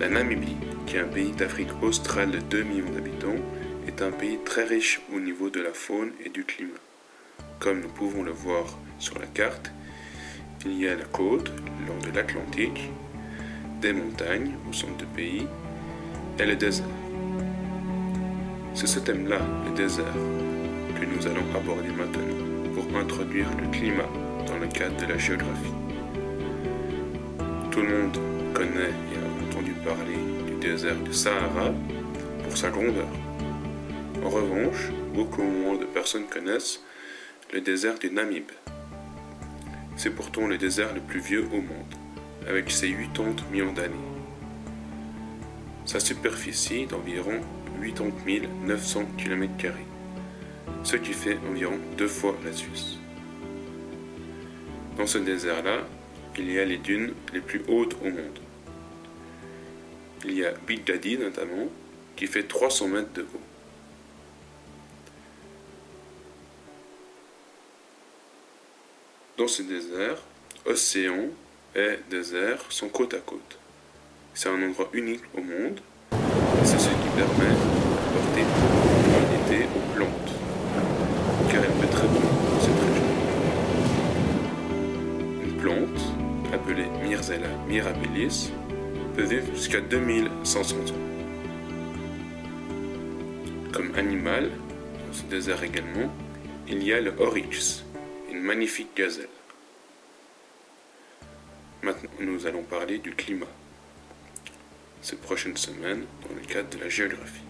La Namibie, qui est un pays d'Afrique australe de 2 millions d'habitants, est un pays très riche au niveau de la faune et du climat. Comme nous pouvons le voir sur la carte, il y a la côte, long de l'Atlantique, des montagnes au centre du pays et le désert. C'est ce thème-là, le désert, que nous allons aborder maintenant pour introduire le climat dans le cadre de la géographie. Tout le monde connaît et parler du désert du Sahara pour sa grandeur. En revanche, beaucoup moins de personnes connaissent le désert du Namib. C'est pourtant le désert le plus vieux au monde, avec ses 80 millions d'années. Sa superficie d'environ 80 900 km, ce qui fait environ deux fois la Suisse. Dans ce désert-là, il y a les dunes les plus hautes au monde. Il y a Big Daddy notamment, qui fait 300 mètres de haut. Dans ce désert, océan et désert sont côte à côte. C'est un endroit unique au monde et c'est ce qui permet d'apporter beaucoup d'humidité aux plantes, car il peut très bien dans cette région. Une plante, appelée Myrzella mirabilis, peut vivre jusqu'à 2500 ans. Comme animal, dans ce désert également, il y a le oryx, une magnifique gazelle. Maintenant, nous allons parler du climat ces prochaines semaines dans le cadre de la géographie.